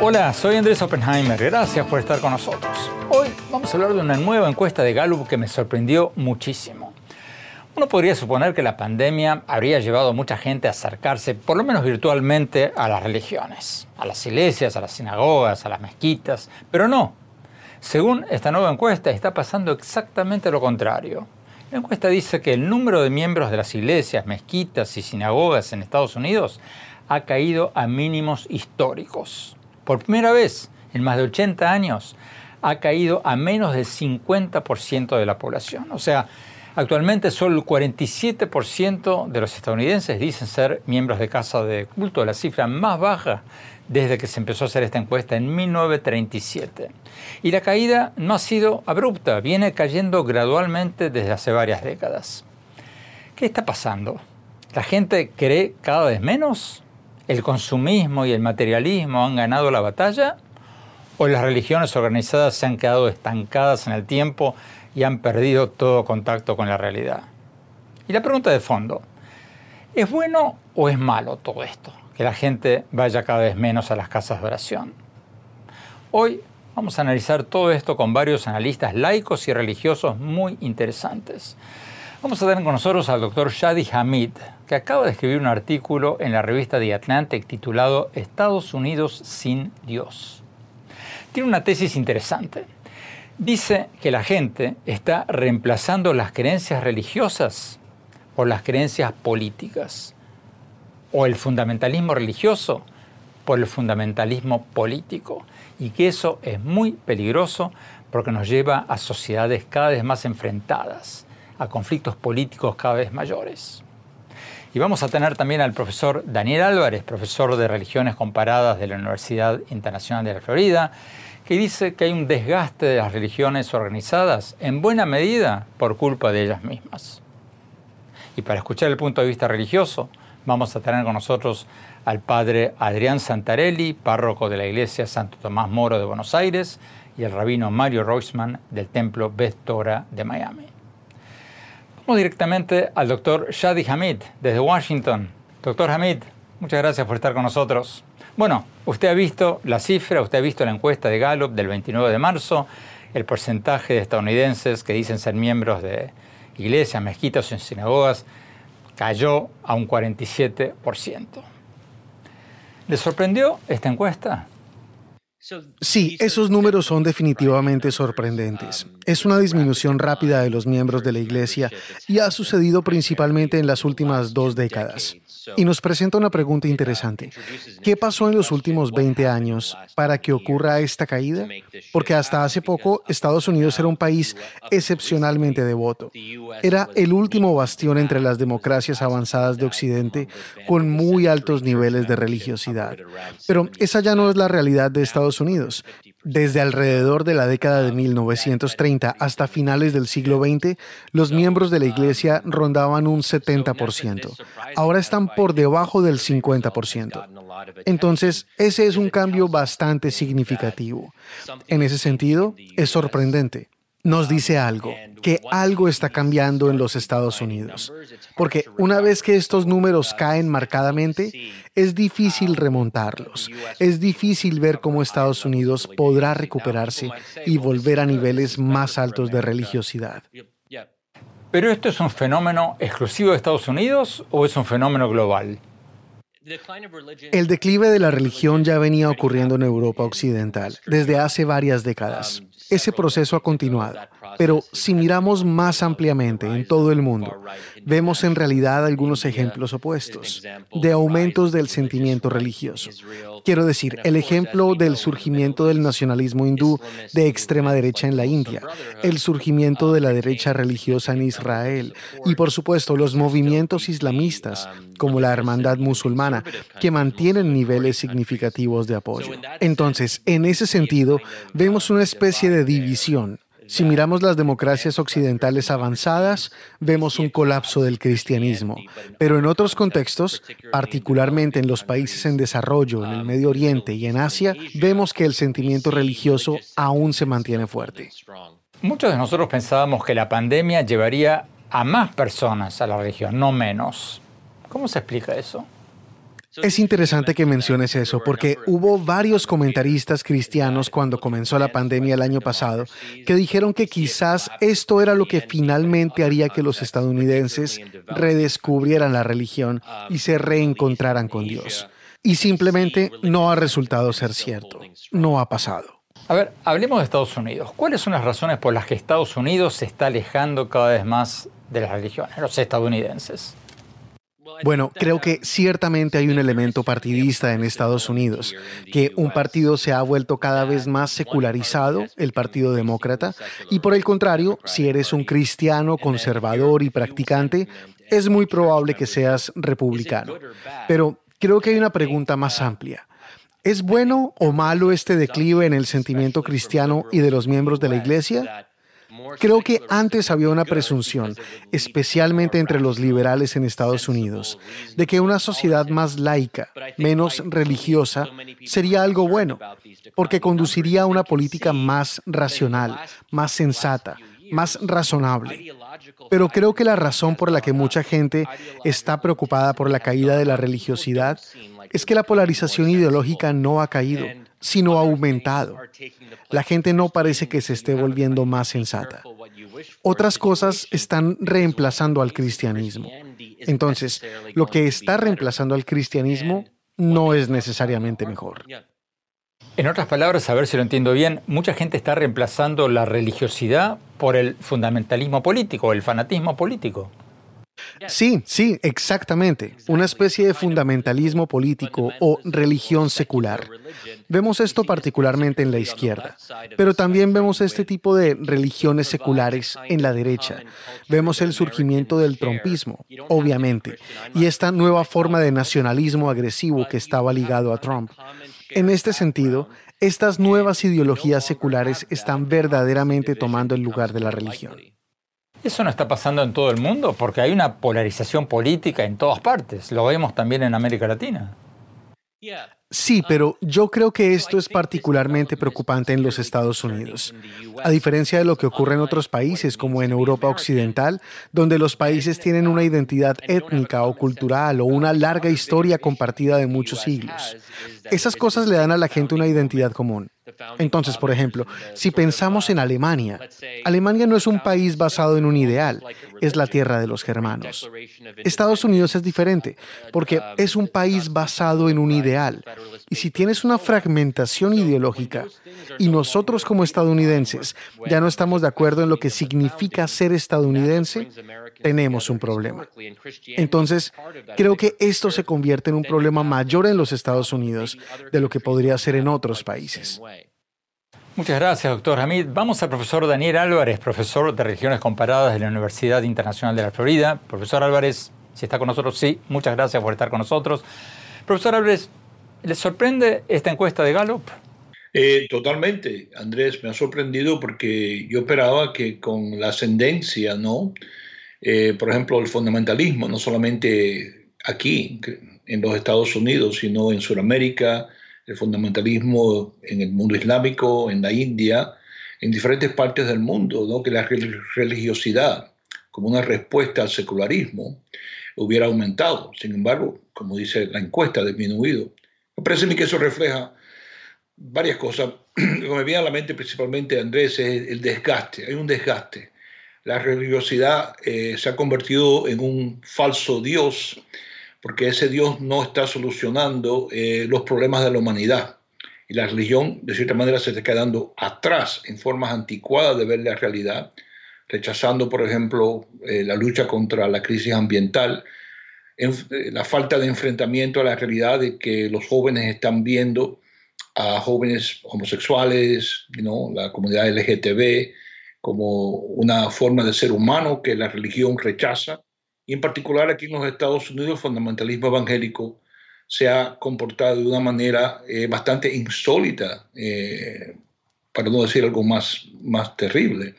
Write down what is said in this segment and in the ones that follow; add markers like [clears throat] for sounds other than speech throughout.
Hola, soy Andrés Oppenheimer. Gracias por estar con nosotros. Hoy vamos a hablar de una nueva encuesta de Gallup que me sorprendió muchísimo. Uno podría suponer que la pandemia habría llevado a mucha gente a acercarse, por lo menos virtualmente, a las religiones, a las iglesias, a las sinagogas, a las mezquitas, pero no. Según esta nueva encuesta, está pasando exactamente lo contrario. La encuesta dice que el número de miembros de las iglesias, mezquitas y sinagogas en Estados Unidos ha caído a mínimos históricos por primera vez en más de 80 años, ha caído a menos del 50% de la población. O sea, actualmente solo el 47% de los estadounidenses dicen ser miembros de casa de culto, la cifra más baja desde que se empezó a hacer esta encuesta en 1937. Y la caída no ha sido abrupta, viene cayendo gradualmente desde hace varias décadas. ¿Qué está pasando? ¿La gente cree cada vez menos? el consumismo y el materialismo han ganado la batalla o las religiones organizadas se han quedado estancadas en el tiempo y han perdido todo contacto con la realidad. Y la pregunta de fondo, ¿es bueno o es malo todo esto? Que la gente vaya cada vez menos a las casas de oración. Hoy vamos a analizar todo esto con varios analistas laicos y religiosos muy interesantes. Vamos a tener con nosotros al doctor Shadi Hamid, que acaba de escribir un artículo en la revista The Atlantic titulado Estados Unidos sin Dios. Tiene una tesis interesante. Dice que la gente está reemplazando las creencias religiosas por las creencias políticas, o el fundamentalismo religioso por el fundamentalismo político, y que eso es muy peligroso porque nos lleva a sociedades cada vez más enfrentadas a conflictos políticos cada vez mayores. Y vamos a tener también al profesor Daniel Álvarez, profesor de religiones comparadas de la Universidad Internacional de la Florida, que dice que hay un desgaste de las religiones organizadas en buena medida por culpa de ellas mismas. Y para escuchar el punto de vista religioso, vamos a tener con nosotros al padre Adrián Santarelli, párroco de la iglesia Santo Tomás Moro de Buenos Aires, y el rabino Mario Roisman del templo Beth Torah de Miami directamente al doctor Shadi Hamid desde Washington. Doctor Hamid, muchas gracias por estar con nosotros. Bueno, usted ha visto la cifra, usted ha visto la encuesta de Gallup del 29 de marzo, el porcentaje de estadounidenses que dicen ser miembros de iglesias, mezquitas o sinagogas cayó a un 47%. ¿Le sorprendió esta encuesta? Sí, esos números son definitivamente sorprendentes. Es una disminución rápida de los miembros de la Iglesia y ha sucedido principalmente en las últimas dos décadas. Y nos presenta una pregunta interesante. ¿Qué pasó en los últimos 20 años para que ocurra esta caída? Porque hasta hace poco Estados Unidos era un país excepcionalmente devoto. Era el último bastión entre las democracias avanzadas de Occidente con muy altos niveles de religiosidad. Pero esa ya no es la realidad de Estados Unidos. Desde alrededor de la década de 1930 hasta finales del siglo XX, los miembros de la Iglesia rondaban un 70%. Ahora están por debajo del 50%. Entonces, ese es un cambio bastante significativo. En ese sentido, es sorprendente nos dice algo, que algo está cambiando en los Estados Unidos. Porque una vez que estos números caen marcadamente, es difícil remontarlos. Es difícil ver cómo Estados Unidos podrá recuperarse y volver a niveles más altos de religiosidad. ¿Pero esto es un fenómeno exclusivo de Estados Unidos o es un fenómeno global? El declive de la religión ya venía ocurriendo en Europa Occidental desde hace varias décadas ese proceso ha continuado. Pero si miramos más ampliamente en todo el mundo, vemos en realidad algunos ejemplos opuestos de aumentos del sentimiento religioso. Quiero decir, el ejemplo del surgimiento del nacionalismo hindú de extrema derecha en la India, el surgimiento de la derecha religiosa en Israel y por supuesto los movimientos islamistas como la hermandad musulmana que mantienen niveles significativos de apoyo. Entonces, en ese sentido, vemos una especie de división si miramos las democracias occidentales avanzadas, vemos un colapso del cristianismo, pero en otros contextos, particularmente en los países en desarrollo, en el Medio Oriente y en Asia, vemos que el sentimiento religioso aún se mantiene fuerte. Muchos de nosotros pensábamos que la pandemia llevaría a más personas a la religión, no menos. ¿Cómo se explica eso? Es interesante que menciones eso porque hubo varios comentaristas cristianos cuando comenzó la pandemia el año pasado que dijeron que quizás esto era lo que finalmente haría que los estadounidenses redescubrieran la religión y se reencontraran con Dios. Y simplemente no ha resultado ser cierto. No ha pasado. A ver, hablemos de Estados Unidos. ¿Cuáles son las razones por las que Estados Unidos se está alejando cada vez más de las religiones, los estadounidenses? Bueno, creo que ciertamente hay un elemento partidista en Estados Unidos, que un partido se ha vuelto cada vez más secularizado, el Partido Demócrata, y por el contrario, si eres un cristiano conservador y practicante, es muy probable que seas republicano. Pero creo que hay una pregunta más amplia. ¿Es bueno o malo este declive en el sentimiento cristiano y de los miembros de la Iglesia? Creo que antes había una presunción, especialmente entre los liberales en Estados Unidos, de que una sociedad más laica, menos religiosa, sería algo bueno, porque conduciría a una política más racional, más sensata, más razonable. Pero creo que la razón por la que mucha gente está preocupada por la caída de la religiosidad es que la polarización ideológica no ha caído, sino ha aumentado. La gente no parece que se esté volviendo más sensata. Otras cosas están reemplazando al cristianismo. Entonces, lo que está reemplazando al cristianismo no es necesariamente mejor. En otras palabras, a ver si lo entiendo bien, mucha gente está reemplazando la religiosidad por el fundamentalismo político, el fanatismo político. Sí, sí, exactamente. Una especie de fundamentalismo político o religión secular. Vemos esto particularmente en la izquierda, pero también vemos este tipo de religiones seculares en la derecha. Vemos el surgimiento del trumpismo, obviamente, y esta nueva forma de nacionalismo agresivo que estaba ligado a Trump. En este sentido, estas nuevas ideologías seculares están verdaderamente tomando el lugar de la religión. Eso no está pasando en todo el mundo porque hay una polarización política en todas partes. Lo vemos también en América Latina. Sí, pero yo creo que esto es particularmente preocupante en los Estados Unidos. A diferencia de lo que ocurre en otros países, como en Europa Occidental, donde los países tienen una identidad étnica o cultural o una larga historia compartida de muchos siglos. Esas cosas le dan a la gente una identidad común. Entonces, por ejemplo, si pensamos en Alemania, Alemania no es un país basado en un ideal, es la tierra de los germanos. Estados Unidos es diferente, porque es un país basado en un ideal. Y si tienes una fragmentación ideológica y nosotros como estadounidenses ya no estamos de acuerdo en lo que significa ser estadounidense, tenemos un problema. Entonces, creo que esto se convierte en un problema mayor en los Estados Unidos de lo que podría ser en otros países. Muchas gracias, doctor Hamid. Vamos al profesor Daniel Álvarez, profesor de Religiones Comparadas de la Universidad Internacional de la Florida. Profesor Álvarez, si está con nosotros, sí, muchas gracias por estar con nosotros. Profesor Álvarez, ¿le sorprende esta encuesta de Gallup? Eh, totalmente, Andrés, me ha sorprendido porque yo esperaba que con la ascendencia, ¿no? Eh, por ejemplo, el fundamentalismo, no solamente aquí en los Estados Unidos, sino en Sudamérica, el fundamentalismo en el mundo islámico, en la India, en diferentes partes del mundo, ¿no? que la religiosidad, como una respuesta al secularismo, hubiera aumentado. Sin embargo, como dice la encuesta, ha disminuido. Me parece a mí que eso refleja varias cosas. [clears throat] Lo que me viene a la mente principalmente, Andrés, es el desgaste. Hay un desgaste. La religiosidad eh, se ha convertido en un falso Dios porque ese Dios no está solucionando eh, los problemas de la humanidad. Y la religión, de cierta manera, se está quedando atrás en formas anticuadas de ver la realidad, rechazando, por ejemplo, eh, la lucha contra la crisis ambiental, en, la falta de enfrentamiento a la realidad de que los jóvenes están viendo a jóvenes homosexuales, ¿no? la comunidad LGTB, como una forma de ser humano que la religión rechaza y en particular aquí en los Estados Unidos el fundamentalismo evangélico se ha comportado de una manera eh, bastante insólita, eh, para no decir algo más, más terrible,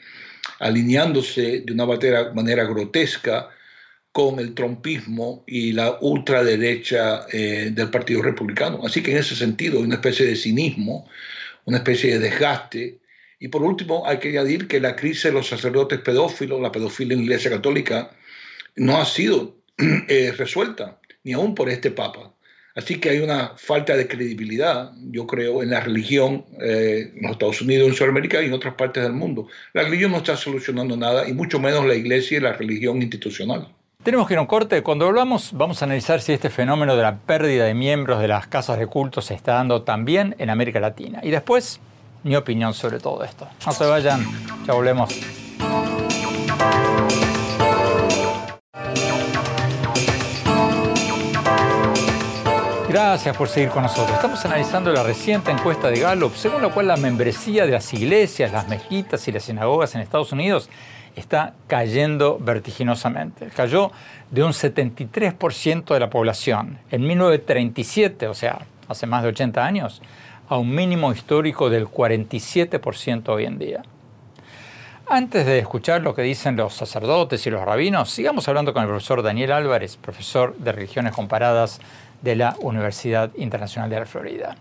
alineándose de una manera, manera grotesca con el trompismo y la ultraderecha eh, del Partido Republicano. Así que en ese sentido hay una especie de cinismo, una especie de desgaste Y por último, hay que añadir que la crisis de los sacerdotes pedófilos, la pedofilia en la Iglesia Católica, no ha sido [clears throat] eh, resuelta, ni aún por este Papa. Así que hay una falta de credibilidad, yo creo, en la religión eh, en los Estados Unidos, en Sudamérica y en otras partes del mundo. La religión no está solucionando nada, y mucho menos la iglesia y la religión institucional. Tenemos que ir a un corte. Cuando hablamos, vamos a analizar si este fenómeno de la pérdida de miembros de las casas de culto se está dando también en América Latina. Y después, mi opinión sobre todo esto. No se vayan, ya volvemos. Gracias por seguir con nosotros. Estamos analizando la reciente encuesta de Gallup, según la cual la membresía de las iglesias, las mezquitas y las sinagogas en Estados Unidos está cayendo vertiginosamente. Cayó de un 73% de la población en 1937, o sea, hace más de 80 años, a un mínimo histórico del 47% hoy en día. Antes de escuchar lo que dicen los sacerdotes y los rabinos, sigamos hablando con el profesor Daniel Álvarez, profesor de religiones comparadas de la Universidad Internacional de la Florida.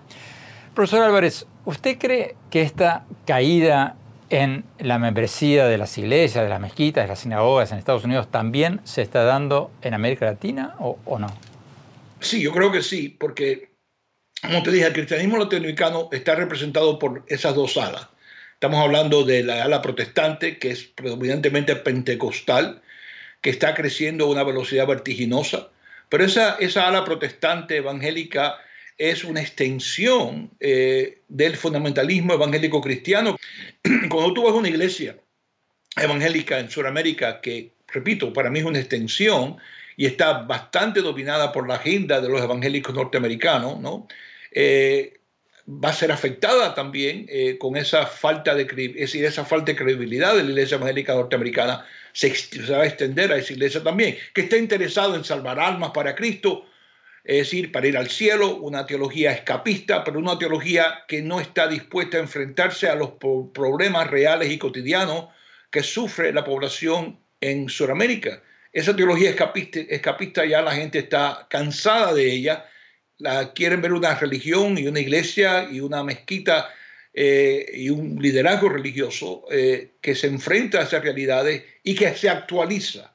Profesor Álvarez, ¿usted cree que esta caída en la membresía de las iglesias, de las mezquitas, de las sinagogas en Estados Unidos también se está dando en América Latina o, o no? Sí, yo creo que sí, porque, como te dije, el cristianismo latinoamericano está representado por esas dos alas. Estamos hablando de la ala protestante, que es predominantemente pentecostal, que está creciendo a una velocidad vertiginosa pero esa, esa ala protestante evangélica es una extensión eh, del fundamentalismo evangélico cristiano. [clears throat] Cuando tú vas a una iglesia evangélica en Sudamérica, que, repito, para mí es una extensión y está bastante dominada por la agenda de los evangélicos norteamericanos, ¿no? Eh, va a ser afectada también eh, con esa falta de, es decir, esa falta de credibilidad de la iglesia evangélica norteamericana se, va a extender a esa iglesia también, que está interesado en salvar almas para Cristo, es decir, para ir al cielo, una teología escapista, pero una teología que no está dispuesta a enfrentarse a los problemas reales y cotidianos que sufre la población en Sudamérica. Esa teología escapista, escapista ya la gente está cansada de ella, la, quieren ver una religión y una iglesia y una mezquita eh, y un liderazgo religioso eh, que se enfrenta a esas realidades y que se actualiza.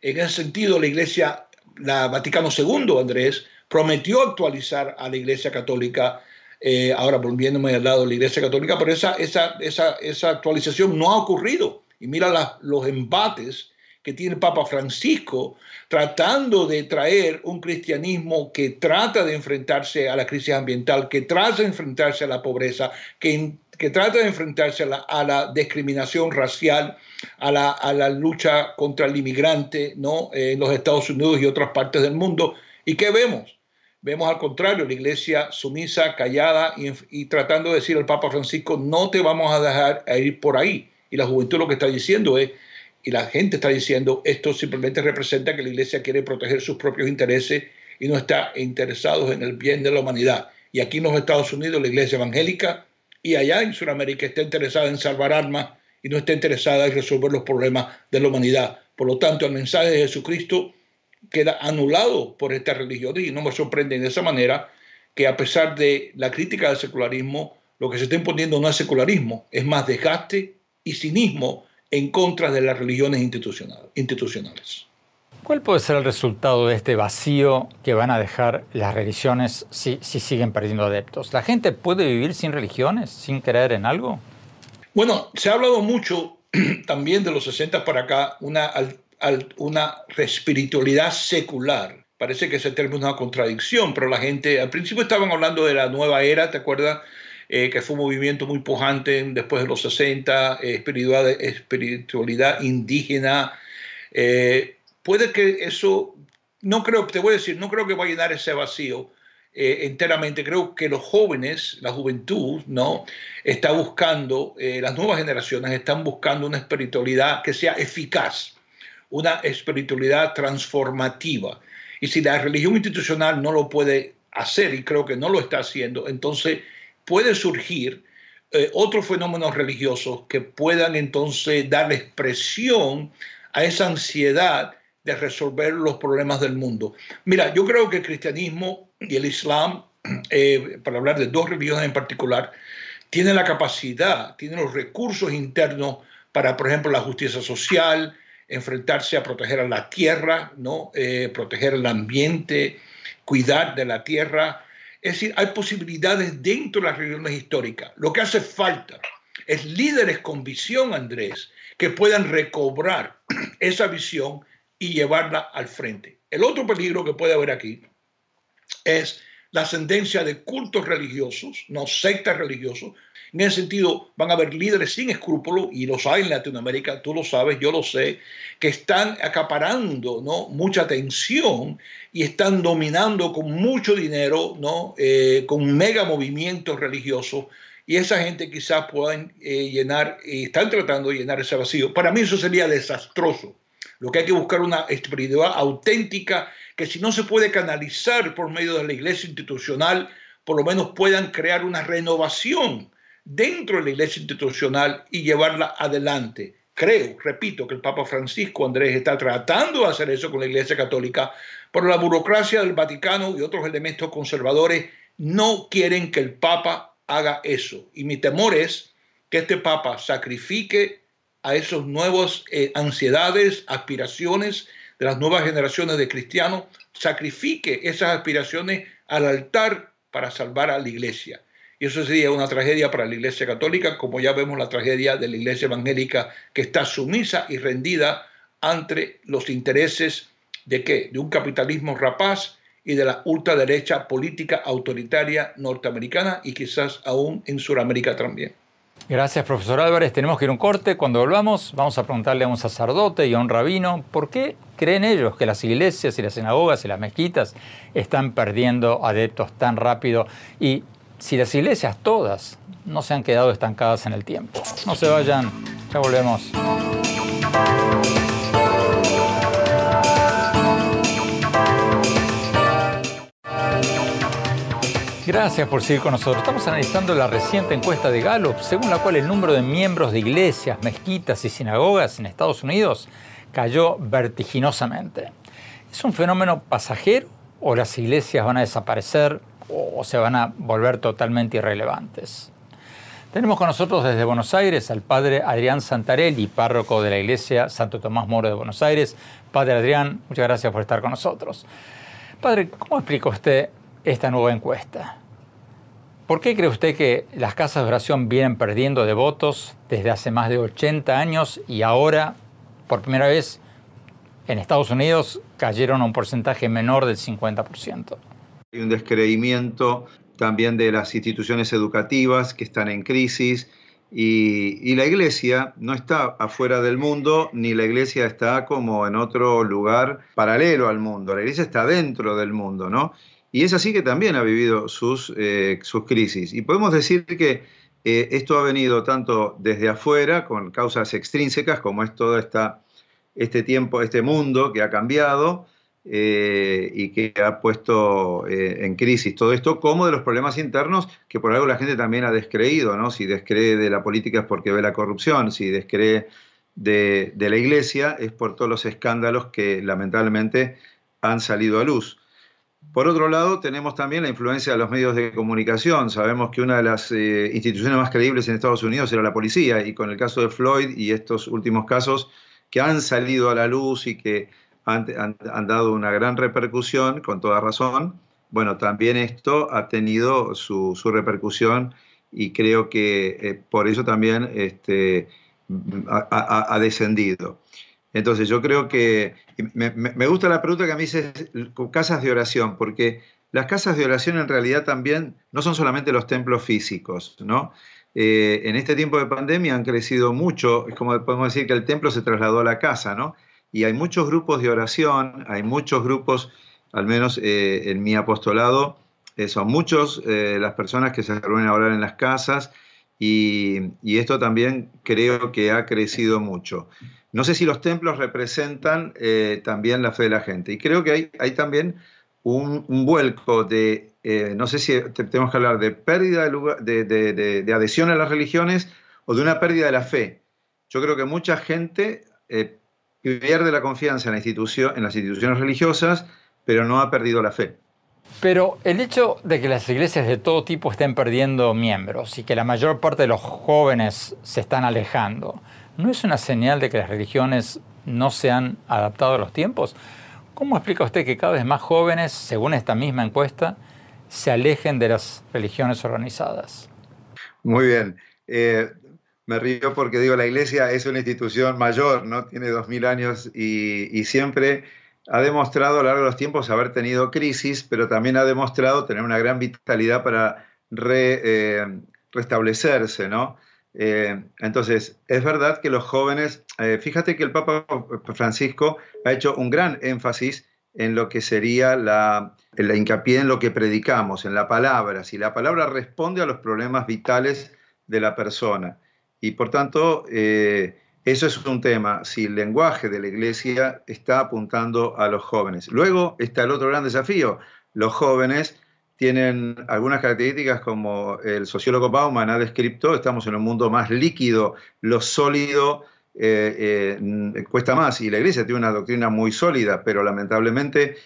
En ese sentido, la Iglesia, la Vaticano II, Andrés, prometió actualizar a la Iglesia Católica, eh, ahora volviéndome al lado de la Iglesia Católica, pero esa, esa, esa, esa actualización no ha ocurrido. Y mira los embates que tiene el Papa Francisco tratando de traer un cristianismo que trata de enfrentarse a la crisis ambiental, que trata de enfrentarse a la pobreza, que, que trata de enfrentarse a la, discriminación racial, a la, lucha contra el inmigrante ¿no? en los Estados Unidos y otras partes del mundo. ¿Y qué vemos? Vemos al contrario, la iglesia sumisa, callada y, tratando de decir al Papa Francisco, no te vamos a dejar ir por ahí. Y la juventud lo que está diciendo es, y la gente está diciendo esto simplemente representa que la iglesia quiere proteger sus propios intereses y no está interesado en el bien de la humanidad. Y aquí en los Estados Unidos la iglesia evangélica y allá en Sudamérica está interesada en salvar almas y no está interesada en resolver los problemas de la humanidad. Por lo tanto, el mensaje de Jesucristo queda anulado por esta religión y no me sorprende de esa manera que a pesar de la crítica del secularismo, lo que se está imponiendo no es secularismo, es más desgaste y cinismo en contra de las religiones institucionales. ¿Cuál puede ser el resultado de este vacío que van a dejar las religiones si, siguen perdiendo adeptos? ¿La gente puede vivir sin religiones, sin creer en algo? Bueno, se ha hablado mucho [clears throat] también de los 60 para acá, una, una espiritualidad secular. Parece que ese término es una contradicción, pero la gente, al principio estaban hablando de la nueva era, ¿te acuerdas? Eh, que fue un movimiento muy pujante después de los 60, eh, espiritualidad, indígena. Eh, puede que eso, no creo, te voy a decir, no creo que va a llenar ese vacío enteramente. Creo que los jóvenes, la juventud, ¿no? Está buscando, las nuevas generaciones están buscando una espiritualidad que sea eficaz, una espiritualidad transformativa. Y si la religión institucional no lo puede hacer, y creo que no lo está haciendo, entonces puede surgir eh, otros fenómenos religiosos que puedan entonces dar expresión a esa ansiedad resolver los problemas del mundo. Mira, yo creo que el cristianismo y el islam, [clears throat] eh, para hablar de dos religiones en particular, tiene la capacidad, tiene los recursos internos para, por ejemplo, la justicia social, enfrentarse a proteger a la tierra, ¿no? Eh, proteger el ambiente, cuidar de la tierra. Es decir, hay posibilidades dentro de las regiones históricas. Lo que hace falta es líderes con visión, Andrés, que puedan recobrar [clears throat] esa visión y llevarla al frente. El otro peligro que puede haber aquí es la ascendencia de cultos religiosos, no sectas religiosos. En ese sentido, van a haber líderes sin escrúpulos, y los hay en Latinoamérica, tú lo sabes, yo lo sé, que están acaparando ¿no? mucha atención y están dominando con mucho dinero, ¿no? Eh, con mega movimientos religiosos, y esa gente quizás puedan eh, llenar, y están tratando de llenar ese vacío. Para mí eso sería desastroso. Lo que hay que buscar una espiritualidad auténtica que si no se puede canalizar por medio de la iglesia institucional, por lo menos puedan crear una renovación dentro de la iglesia institucional y llevarla adelante. Creo, repito, que el Papa Francisco Andrés está tratando de hacer eso con la Iglesia Católica, pero la burocracia del Vaticano y otros elementos conservadores no quieren que el Papa haga eso. Y mi temor es que este Papa sacrifique a esos nuevos eh, ansiedades, aspiraciones de las nuevas generaciones de cristianos, sacrifique esas aspiraciones al altar para salvar a la iglesia. Y eso sería una tragedia para la iglesia católica, como ya vemos la tragedia de la iglesia evangélica que está sumisa y rendida ante los intereses de qué? De un capitalismo rapaz y de la ultraderecha política autoritaria norteamericana y quizás aún en Sudamérica también. Gracias, profesor Álvarez. Tenemos que ir a un corte. Cuando volvamos, vamos a preguntarle a un sacerdote y a un rabino por qué creen ellos que las iglesias y las sinagogas y las mezquitas están perdiendo adeptos tan rápido y si las iglesias todas no se han quedado estancadas en el tiempo. No se vayan, ya volvemos. Gracias por seguir con nosotros. Estamos analizando la reciente encuesta de Gallup, según la cual el número de miembros de iglesias, mezquitas y sinagogas en Estados Unidos cayó vertiginosamente. ¿Es un fenómeno pasajero o las iglesias van a desaparecer o se van a volver totalmente irrelevantes? Tenemos con nosotros desde Buenos Aires al padre Adrián Santarelli, párroco de la iglesia Santo Tomás Moro de Buenos Aires. Padre Adrián, muchas gracias por estar con nosotros. Padre, ¿cómo explica usted esta nueva encuesta. ¿Por qué cree usted que las casas de oración vienen perdiendo de votos desde hace más de 80 años y ahora, por primera vez, en Estados Unidos cayeron a un porcentaje menor del 50%? Hay un descreimiento también de las instituciones educativas que están en crisis y, y, la iglesia no está afuera del mundo ni la iglesia está como en otro lugar paralelo al mundo, la iglesia está dentro del mundo, ¿no? Y es así que también ha vivido sus, eh, sus crisis. Y podemos decir que eh, esto ha venido tanto desde afuera, con causas extrínsecas, como es todo esta, este tiempo, este mundo que ha cambiado eh, y que ha puesto en crisis todo esto, como de los problemas internos que por algo la gente también ha descreído, ¿no? Si descree de la política es porque ve la corrupción, si descree de, de la iglesia es por todos los escándalos que lamentablemente han salido a luz. Por otro lado, tenemos también la influencia de los medios de comunicación. Sabemos que una de las eh, instituciones más creíbles en Estados Unidos era la policía y con el caso de Floyd y estos últimos casos que han salido a la luz y que han, dado una gran repercusión, con toda razón, bueno, también esto ha tenido su, repercusión y creo que eh, por eso también este, ha descendido. Entonces yo creo que me, gusta la pregunta que a mí dice casas de oración, porque las casas de oración en realidad también no son solamente los templos físicos, ¿no? Eh, en este tiempo de pandemia han crecido mucho, es como podemos decir que el templo se trasladó a la casa, ¿no? Y hay muchos grupos de oración, hay muchos grupos, al menos eh, en mi apostolado, eh, son muchos las personas que se reúnen a orar en las casas y esto también creo que ha crecido mucho. No sé si los templos representan eh, también la fe de la gente. Y creo que hay, hay también un, vuelco de, eh, no sé si tenemos que hablar de pérdida de, de, adhesión a las religiones o de una pérdida de la fe. Yo creo que mucha gente eh, pierde la confianza en, la institución, en las instituciones religiosas, pero no ha perdido la fe. Pero el hecho de que las iglesias de todo tipo estén perdiendo miembros y que la mayor parte de los jóvenes se están alejando, ¿no es una señal de que las religiones no se han adaptado a los tiempos? ¿Cómo explica usted que cada vez más jóvenes, según esta misma encuesta, se alejen de las religiones organizadas? Muy bien. Eh, me río porque digo, la iglesia es una institución mayor, ¿no? Tiene dos mil años y, siempre ha demostrado a lo largo de los tiempos haber tenido crisis, pero también ha demostrado tener una gran vitalidad para eh, restablecerse, ¿no? Eh, entonces, es verdad que los jóvenes, fíjate que el Papa Francisco ha hecho un gran énfasis en lo que sería la, la hincapié en lo que predicamos, en la palabra, si la palabra responde a los problemas vitales de la persona. Y por tanto, eh, eso es un tema, si el lenguaje de la iglesia está apuntando a los jóvenes. Luego está el otro gran desafío, los jóvenes tienen algunas características como el sociólogo Bauman ha descrito, estamos en un mundo más líquido, lo sólido eh, eh, cuesta más y la iglesia tiene una doctrina muy sólida, pero lamentablemente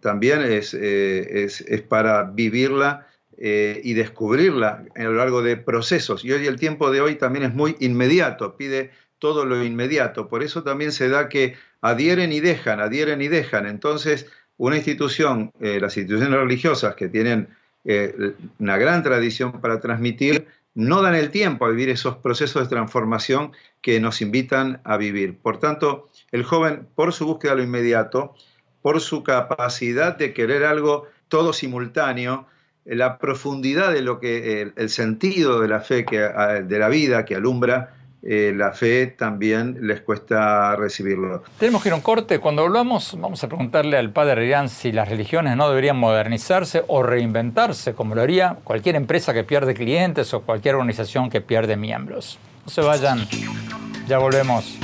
también es, es, es para vivirla eh, y descubrirla a lo largo de procesos. Y hoy el tiempo de hoy también es muy inmediato, pide todo lo inmediato. Por eso también se da que adhieren y dejan, adhieren y dejan. Entonces, una institución, eh, las instituciones religiosas que tienen eh, una gran tradición para transmitir, no dan el tiempo a vivir esos procesos de transformación que nos invitan a vivir. Por tanto, el joven, por su búsqueda de lo inmediato, por su capacidad de querer algo todo simultáneo, la profundidad de lo que el, sentido de la fe que de la vida que alumbra eh, la fe también les cuesta recibirlo. Tenemos que ir a un corte. Cuando hablamos, vamos a preguntarle al padre Rian si las religiones no deberían modernizarse o reinventarse, como lo haría cualquier empresa que pierde clientes o cualquier organización que pierde miembros. No se vayan, ya volvemos.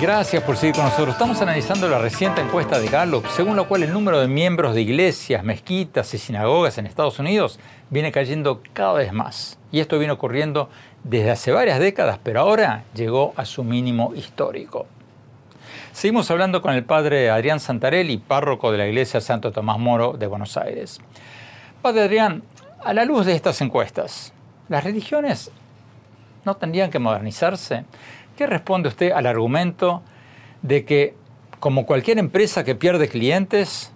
Gracias por seguir con nosotros. Estamos analizando la reciente encuesta de Gallup, según la cual el número de miembros de iglesias, mezquitas y sinagogas en Estados Unidos viene cayendo cada vez más. Y esto viene ocurriendo desde hace varias décadas, pero ahora llegó a su mínimo histórico. Seguimos hablando con el padre Adrián Santarelli, párroco de la iglesia Santo Tomás Moro de Buenos Aires. Padre Adrián, a la luz de estas encuestas, ¿las religiones no tendrían que modernizarse? ¿Qué responde usted al argumento de que, como cualquier empresa que pierde clientes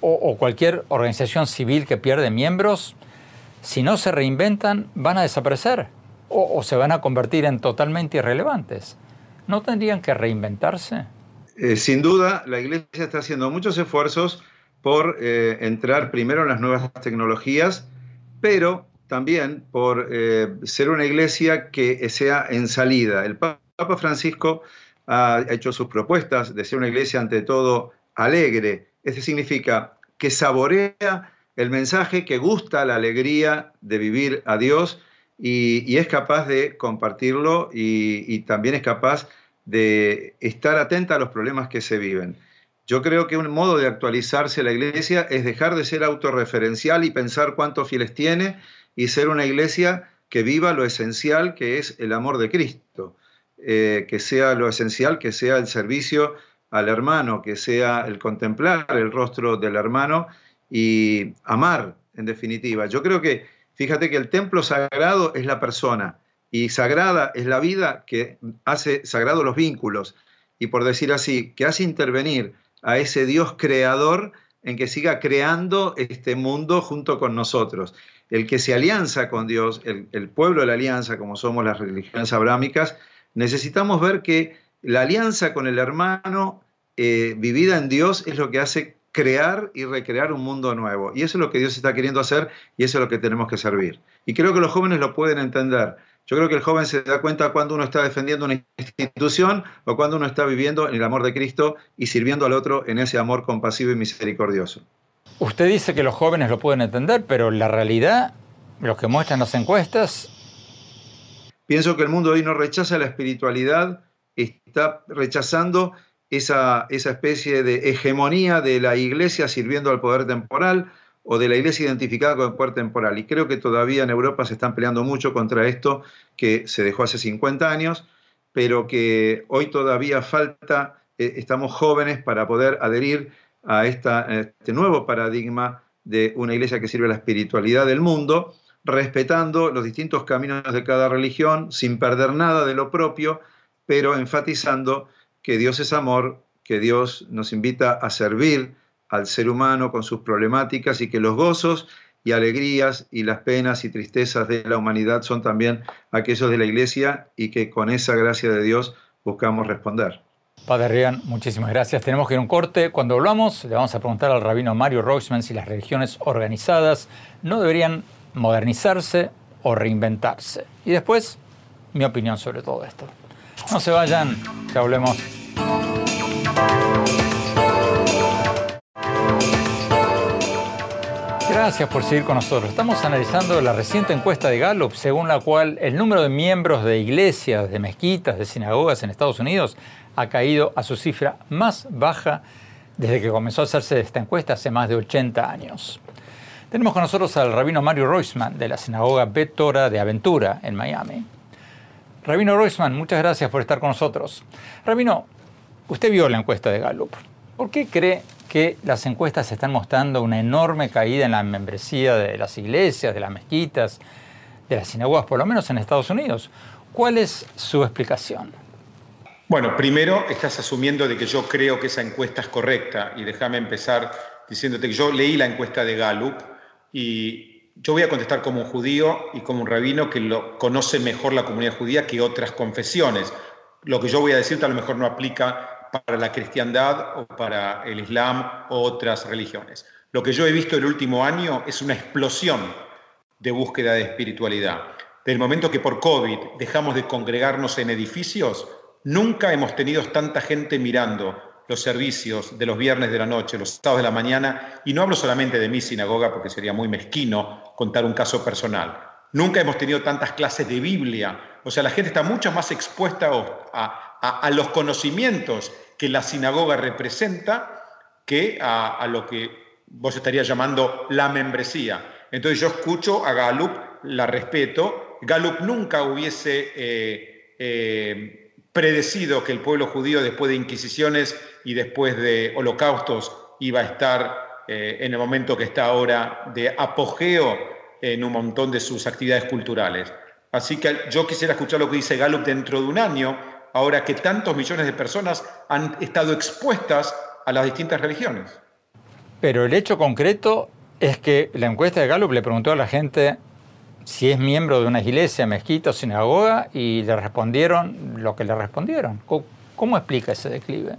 o, cualquier organización civil que pierde miembros, si no se reinventan, van a desaparecer o, se van a convertir en totalmente irrelevantes? ¿No tendrían que reinventarse? Eh, sin duda, la Iglesia está haciendo muchos esfuerzos por eh, entrar primero en las nuevas tecnologías, pero también por eh, ser una iglesia que sea en salida. El Papa Francisco ha hecho sus propuestas de ser una iglesia ante todo alegre. Eso significa que saborea el mensaje, que gusta la alegría de vivir a Dios y, es capaz de compartirlo y, también es capaz de estar atenta a los problemas que se viven. Yo creo que un modo de actualizarse la iglesia es dejar de ser autorreferencial y pensar cuántos fieles tiene y ser una iglesia que viva lo esencial que es el amor de Cristo. Eh, que sea lo esencial, que sea el servicio al hermano, que sea el contemplar el rostro del hermano y amar, en definitiva. Yo creo que, fíjate que el templo sagrado es la persona y sagrada es la vida que hace sagrados los vínculos y por decir así, que hace intervenir a ese Dios creador en que siga creando este mundo junto con nosotros. El que se alianza con Dios, el, el pueblo de la alianza, como somos las religiones abrámicas, necesitamos ver que la alianza con el hermano eh, vivida en Dios es lo que hace crear y recrear un mundo nuevo. Y eso es lo que Dios está queriendo hacer y eso es lo que tenemos que servir. Y creo que los jóvenes lo pueden entender. Yo creo que el joven se da cuenta cuando uno está defendiendo una institución o cuando uno está viviendo en el amor de Cristo y sirviendo al otro en ese amor compasivo y misericordioso. Usted dice que los jóvenes lo pueden entender, pero la realidad, lo que muestran las encuestas, Pienso que el mundo hoy no rechaza la espiritualidad, está rechazando esa, esa especie de hegemonía de la iglesia sirviendo al poder temporal o de la iglesia identificada con el poder temporal. Y creo que todavía en Europa se están peleando mucho contra esto que se dejó hace 50 años. pero que hoy todavía falta, eh, estamos jóvenes para poder adherir a este nuevo paradigma de una iglesia que sirve a la espiritualidad del mundo, respetando los distintos caminos de cada religión, sin perder nada de lo propio, pero enfatizando que Dios es amor, que Dios nos invita a servir al ser humano con sus problemáticas y que los gozos y alegrías y las penas y tristezas de la humanidad son también aquellos de la iglesia y que con esa gracia de Dios buscamos responder. Padre Rian, muchísimas gracias. Tenemos que ir a un corte. Cuando volvamos, le vamos a preguntar al rabino Mario Roxman si las religiones organizadas no deberían modernizarse o reinventarse. Y después, mi opinión sobre todo esto. No se vayan, que hablemos. Gracias por seguir con nosotros. Estamos analizando la reciente encuesta de Gallup, según la cual el número de miembros de iglesias, de mezquitas, de sinagogas en Estados Unidos ha caído a su cifra más baja desde que comenzó a hacerse esta encuesta hace más de 80 años. Tenemos con nosotros al rabino Mario Roisman de la sinagoga Betora de Aventura en Miami. Rabino Roisman, muchas gracias por estar con nosotros. Rabino, usted vio la encuesta de Gallup. ¿Por qué cree que las encuestas están mostrando una enorme caída en la membresía de las iglesias, de las mezquitas, de las sinagogas, por lo menos en Estados Unidos? ¿Cuál es su explicación? Bueno, primero estás asumiendo de que yo creo que esa encuesta es correcta y déjame empezar diciéndote que yo leí la encuesta de Gallup y yo voy a contestar como un judío y como un rabino que lo conoce mejor la comunidad judía que otras confesiones. Lo que yo voy a decirte a lo mejor no aplica para la cristiandad o para el islam o otras religiones. Lo que yo he visto el último año es una explosión de búsqueda de espiritualidad. Del momento que por COVID dejamos de congregarnos en edificios, Nunca hemos tenido tanta gente mirando los servicios de los viernes de la noche, los sábados de la mañana, y no hablo solamente de mi sinagoga porque sería muy mezquino contar un caso personal. Nunca hemos tenido tantas clases de Biblia, o sea, la gente está mucho más expuesta a, los conocimientos que la sinagoga representa que a, lo que vos estarías llamando la membresía. Entonces yo escucho a Gallup, la respeto, Gallup nunca hubiese... Eh, eh, predecido que el pueblo judío después de inquisiciones y después de holocaustos iba a estar eh, en el momento que está ahora de apogeo en un montón de sus actividades culturales. Así que yo quisiera escuchar lo que dice Gallup dentro de un año, ahora que tantos millones de personas han estado expuestas a las distintas religiones. Pero el hecho concreto es que la encuesta de Gallup le preguntó a la gente si es miembro de una iglesia, mezquita o sinagoga y le respondieron lo que le respondieron. ¿Cómo, explica ese declive?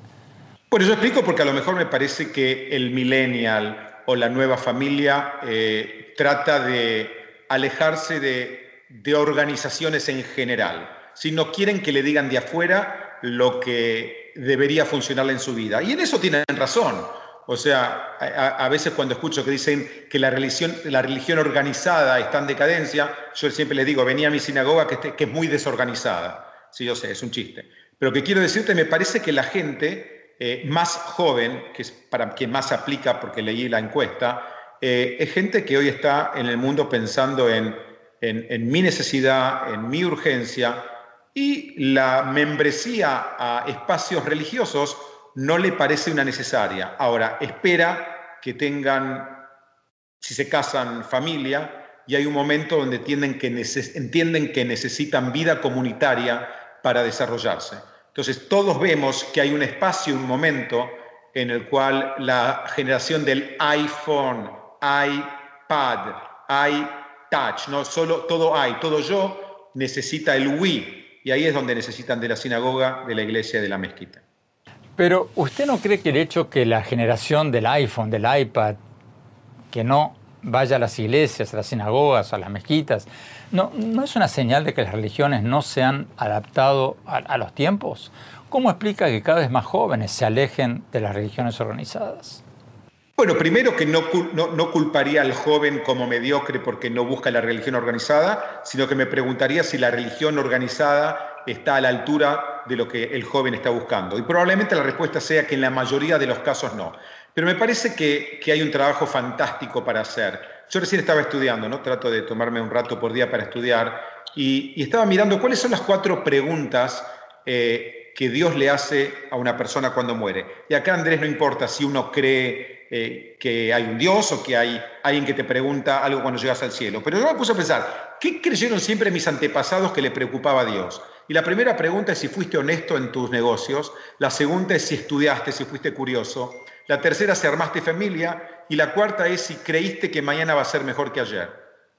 Bueno, yo explico porque a lo mejor me parece que el millennial o la nueva familia eh, trata de alejarse de, de, organizaciones en general. Si no quieren que le digan de afuera lo que debería funcionar en su vida. Y en eso tienen razón. O sea, a, veces cuando escucho que dicen que la religión, la religión organizada está en decadencia, yo siempre les digo, venía a mi sinagoga que, que es muy desorganizada. Sí, yo sé, es un chiste. Pero que quiero decirte, me parece que la gente eh, más joven, que es para quien más aplica porque leí la encuesta, eh, es gente que hoy está en el mundo pensando en, en mi necesidad, en mi urgencia, y la membresía a espacios religiosos no le parece una necesaria. Ahora, espera que tengan, si se casan, familia, y hay un momento donde entienden que, entienden que necesitan vida comunitaria para desarrollarse. Entonces, todos vemos que hay un espacio, un momento en el cual la generación del iPhone, iPad, iTouch, no solo todo hay, todo yo, necesita el Wii. Y ahí es donde necesitan de la sinagoga, de la iglesia, de la mezquita. Pero ¿usted no cree que el hecho que la generación del iPhone, del iPad, que no vaya a las iglesias, a las sinagogas, a las mezquitas, no, no es una señal de que las religiones no se han adaptado a, los tiempos? ¿Cómo explica que cada vez más jóvenes se alejen de las religiones organizadas? Bueno, primero que no, no, culparía al joven como mediocre porque no busca la religión organizada, sino que me preguntaría si la religión organizada está a la altura de lo que el joven está buscando. Y probablemente la respuesta sea que en la mayoría de los casos no. Pero me parece que, hay un trabajo fantástico para hacer. Yo recién estaba estudiando, ¿no? Trato de tomarme un rato por día para estudiar y, estaba mirando cuáles son las cuatro preguntas eh, que Dios le hace a una persona cuando muere. Y acá, Andrés, no importa si uno cree eh, que hay un Dios o que hay alguien que te pregunta algo cuando llegas al cielo. Pero yo me puse a pensar, ¿qué creyeron siempre mis antepasados que le preocupaba a Dios? Y la primera pregunta es si fuiste honesto en tus negocios, la segunda es si estudiaste, si fuiste curioso, la tercera si armaste familia y la cuarta es si creíste que mañana va a ser mejor que ayer.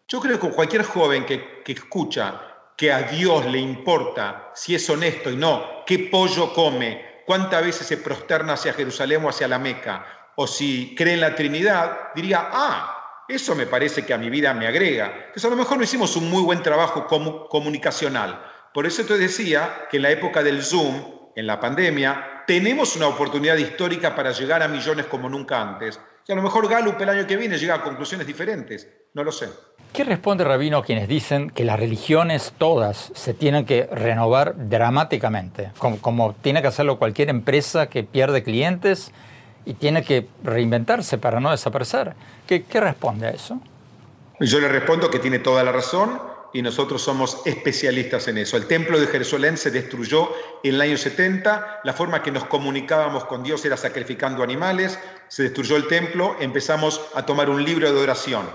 Yo creo que cualquier joven que, que escucha que a Dios le importa si es honesto y no qué pollo come, cuántas veces se prosterna hacia Jerusalén o hacia la Meca, o si cree en la Trinidad, diría, ah, eso me parece que a mi vida me agrega. Entonces a lo mejor no hicimos un muy buen trabajo comunicacional. Por eso te decía que en la época del Zoom, en la pandemia, tenemos una oportunidad histórica para llegar a millones como nunca antes. Y a lo mejor Gallup el año que viene llega a conclusiones diferentes. No lo sé. ¿Qué responde Rabino a quienes dicen que las religiones todas se tienen que renovar dramáticamente, como, como, tiene que hacerlo cualquier empresa que pierde clientes y tiene que reinventarse para no desaparecer? ¿Qué, qué responde a eso? Yo le respondo que tiene toda la razón y nosotros somos especialistas en eso. El templo de Jerusalén se destruyó en el año 70, la forma que nos comunicábamos con Dios era sacrificando animales, se destruyó el templo, empezamos a tomar un libro de oración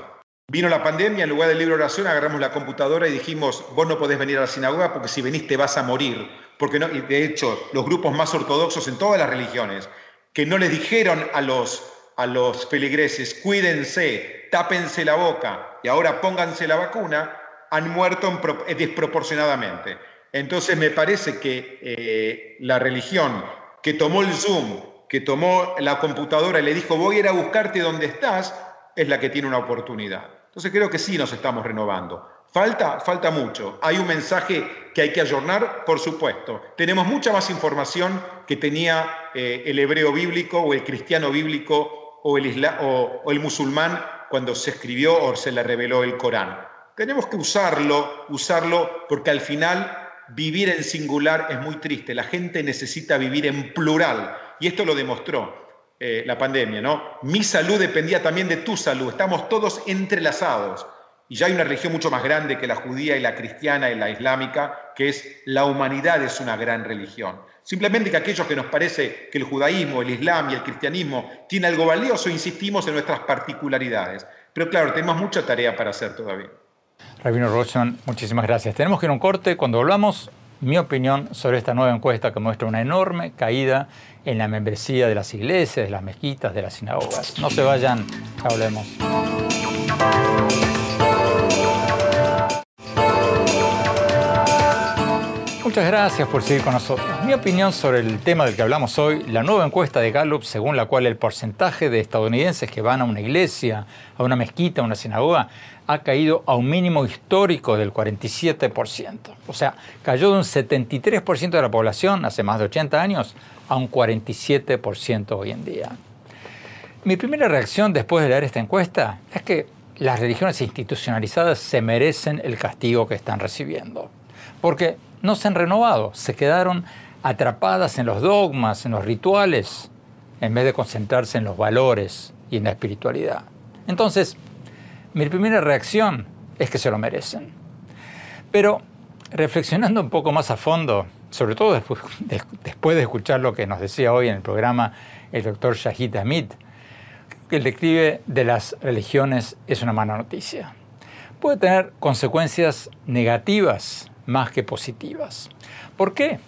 Vino la pandemia, en lugar del libro de oración agarramos la computadora y dijimos, vos no podés venir a la sinagoga porque si venís te vas a morir. Porque no, y de hecho, los grupos más ortodoxos en todas las religiones, que no les dijeron a los, a los feligreses, cuídense, tápense la boca y ahora pónganse la vacuna, han muerto eh, desproporcionadamente. Entonces me parece que eh, la religión que tomó el Zoom, que tomó la computadora y le dijo, voy a ir a buscarte donde estás, es la que tiene una oportunidad. Entonces creo que sí nos estamos renovando. Falta, falta mucho. Hay un mensaje que hay que ayornar, por supuesto. Tenemos mucha más información que tenía eh, el hebreo bíblico o el cristiano bíblico o el, o, o el musulmán cuando se escribió o se le reveló el Corán. Tenemos que usarlo, usarlo porque al final vivir en singular es muy triste. La gente necesita vivir en plural y esto lo demostró. Eh, la pandemia, ¿no? Mi salud dependía también de tu salud, estamos todos entrelazados. Y ya hay una religión mucho más grande que la judía y la cristiana y la islámica, que es la humanidad es una gran religión. Simplemente que aquellos que nos parece que el judaísmo, el islam y el cristianismo tienen algo valioso, insistimos en nuestras particularidades. Pero claro, tenemos mucha tarea para hacer todavía. Rabino Rochon, muchísimas gracias. Tenemos que ir a un corte. Cuando volvamos, mi opinión sobre esta nueva encuesta que muestra una enorme caída en la membresía de las iglesias, de las mezquitas, de las sinagogas. No se vayan, hablemos. Muchas gracias por seguir con nosotros. Mi opinión sobre el tema del que hablamos hoy, la nueva encuesta de Gallup, según la cual el porcentaje de estadounidenses que van a una iglesia, a una mezquita, a una sinagoga, ha caído a un mínimo histórico del 47%. O sea, cayó de un 73% de la población hace más de 80 años a un 47% hoy en día. Mi primera reacción después de leer esta encuesta es que las religiones institucionalizadas se merecen el castigo que están recibiendo, porque no se han renovado, se quedaron atrapadas en los dogmas, en los rituales, en vez de concentrarse en los valores y en la espiritualidad. Entonces, mi primera reacción es que se lo merecen. Pero reflexionando un poco más a fondo, sobre todo después, de escuchar lo que nos decía hoy en el programa el doctor Shahid Hamid, que el declive de las religiones es una mala noticia. Puede tener consecuencias negativas más que positivas. ¿Por qué?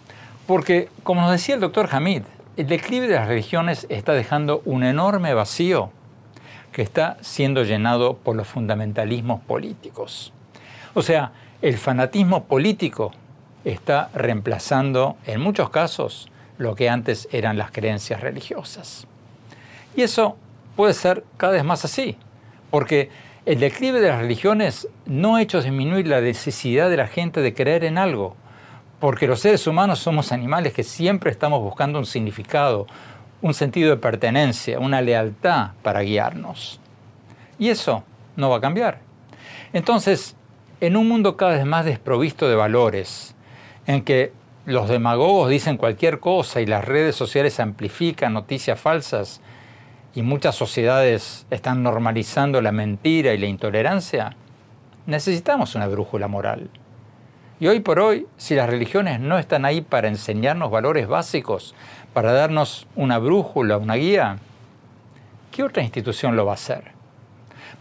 Porque, como nos decía el doctor Hamid, el declive de las religiones está dejando un enorme vacío que está siendo llenado por los fundamentalismos políticos. O sea, el fanatismo político está reemplazando en muchos casos lo que antes eran las creencias religiosas. Y eso puede ser cada vez más así, porque el declive de las religiones no ha hecho disminuir la necesidad de la gente de creer en algo, porque los seres humanos somos animales que siempre estamos buscando un significado, un sentido de pertenencia, una lealtad para guiarnos. Y eso no va a cambiar. Entonces, en un mundo cada vez más desprovisto de valores, en que los demagogos dicen cualquier cosa y las redes sociales amplifican noticias falsas y muchas sociedades están normalizando la mentira y la intolerancia, necesitamos una brújula moral. Y hoy por hoy, si las religiones no están ahí para enseñarnos valores básicos, para darnos una brújula, una guía, ¿qué otra institución lo va a hacer?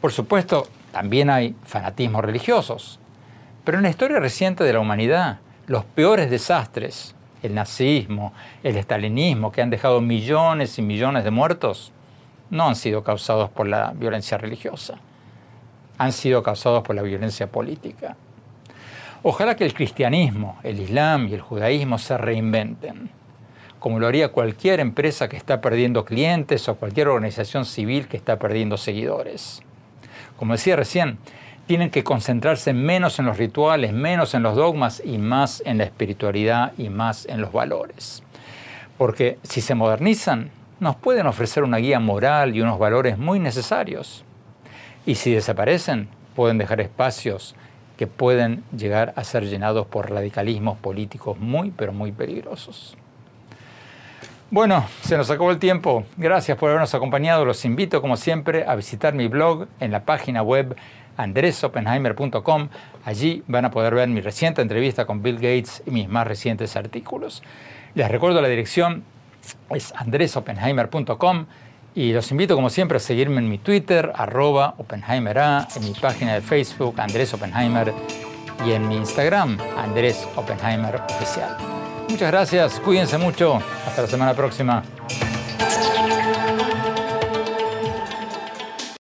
Por supuesto, también hay fanatismos religiosos, pero en la historia reciente de la humanidad, los peores desastres, el nazismo, el estalinismo, que han dejado millones y millones de muertos, no han sido causados por la violencia religiosa, han sido causados por la violencia política. Ojalá que el cristianismo, el islam y el judaísmo se reinventen, como lo haría cualquier empresa que está perdiendo clientes o cualquier organización civil que está perdiendo seguidores. Como decía recién, tienen que concentrarse menos en los rituales, menos en los dogmas y más en la espiritualidad y más en los valores. Porque si se modernizan, nos pueden ofrecer una guía moral y unos valores muy necesarios. Y si desaparecen, pueden dejar espacios que pueden llegar a ser llenados por radicalismos políticos muy, pero muy peligrosos. Bueno, se nos acabó el tiempo. Gracias por habernos acompañado. Los invito, como siempre, a visitar mi blog en la página web andresopenheimer.com. Allí van a poder ver mi reciente entrevista con Bill Gates y mis más recientes artículos. Les recuerdo la dirección es andresopenheimer.com y los invito como siempre a seguirme en mi Twitter, arroba OpenheimerA, en mi página de Facebook, Andrés Oppenheimer, y en mi Instagram, Andrés Oppenheimer Oficial. Muchas gracias, cuídense mucho, hasta la semana próxima.